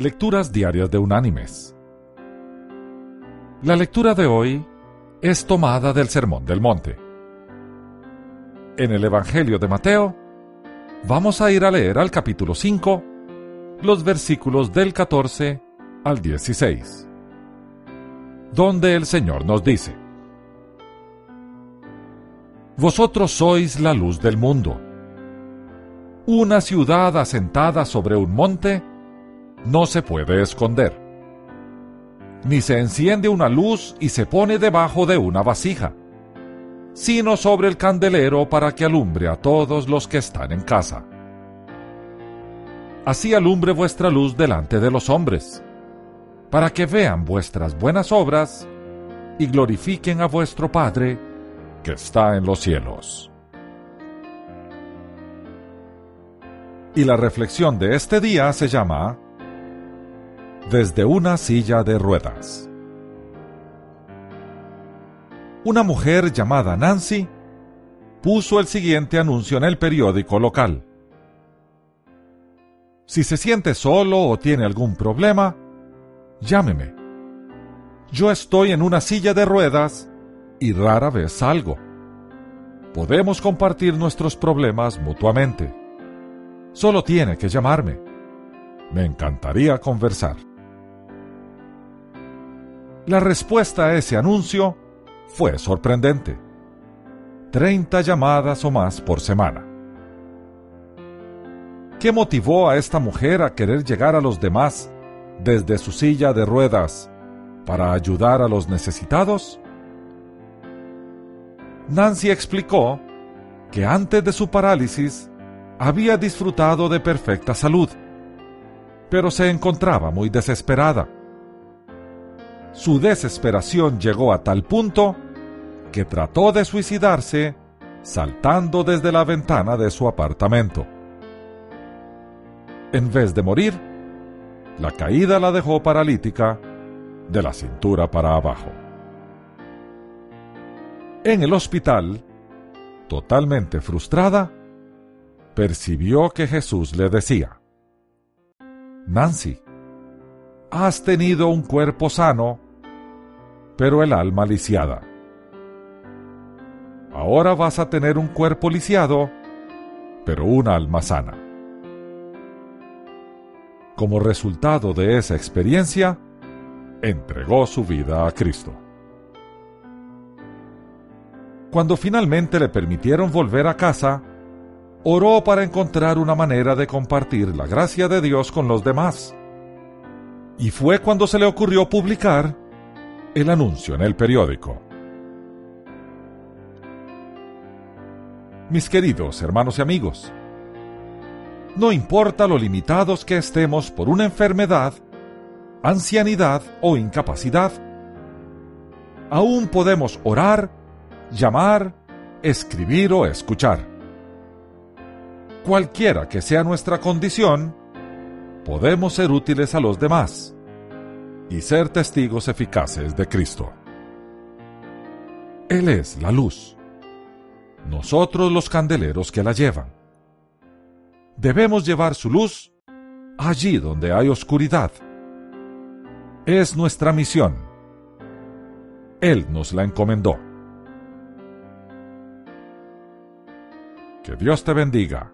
Lecturas Diarias de Unánimes. La lectura de hoy es tomada del Sermón del Monte. En el Evangelio de Mateo, vamos a ir a leer al capítulo 5, los versículos del 14 al 16, donde el Señor nos dice, Vosotros sois la luz del mundo. Una ciudad asentada sobre un monte no se puede esconder. Ni se enciende una luz y se pone debajo de una vasija, sino sobre el candelero para que alumbre a todos los que están en casa. Así alumbre vuestra luz delante de los hombres, para que vean vuestras buenas obras y glorifiquen a vuestro Padre que está en los cielos. Y la reflexión de este día se llama desde una silla de ruedas. Una mujer llamada Nancy puso el siguiente anuncio en el periódico local. Si se siente solo o tiene algún problema, llámeme. Yo estoy en una silla de ruedas y rara vez salgo. Podemos compartir nuestros problemas mutuamente. Solo tiene que llamarme. Me encantaría conversar. La respuesta a ese anuncio fue sorprendente. 30 llamadas o más por semana. ¿Qué motivó a esta mujer a querer llegar a los demás desde su silla de ruedas para ayudar a los necesitados? Nancy explicó que antes de su parálisis había disfrutado de perfecta salud, pero se encontraba muy desesperada su desesperación llegó a tal punto que trató de suicidarse saltando desde la ventana de su apartamento. En vez de morir, la caída la dejó paralítica de la cintura para abajo. En el hospital, totalmente frustrada, percibió que Jesús le decía, Nancy, has tenido un cuerpo sano pero el alma lisiada. Ahora vas a tener un cuerpo lisiado, pero un alma sana. Como resultado de esa experiencia, entregó su vida a Cristo. Cuando finalmente le permitieron volver a casa, oró para encontrar una manera de compartir la gracia de Dios con los demás. Y fue cuando se le ocurrió publicar el anuncio en el periódico. Mis queridos hermanos y amigos, no importa lo limitados que estemos por una enfermedad, ancianidad o incapacidad, aún podemos orar, llamar, escribir o escuchar. Cualquiera que sea nuestra condición, podemos ser útiles a los demás y ser testigos eficaces de Cristo. Él es la luz, nosotros los candeleros que la llevan. Debemos llevar su luz allí donde hay oscuridad. Es nuestra misión. Él nos la encomendó. Que Dios te bendiga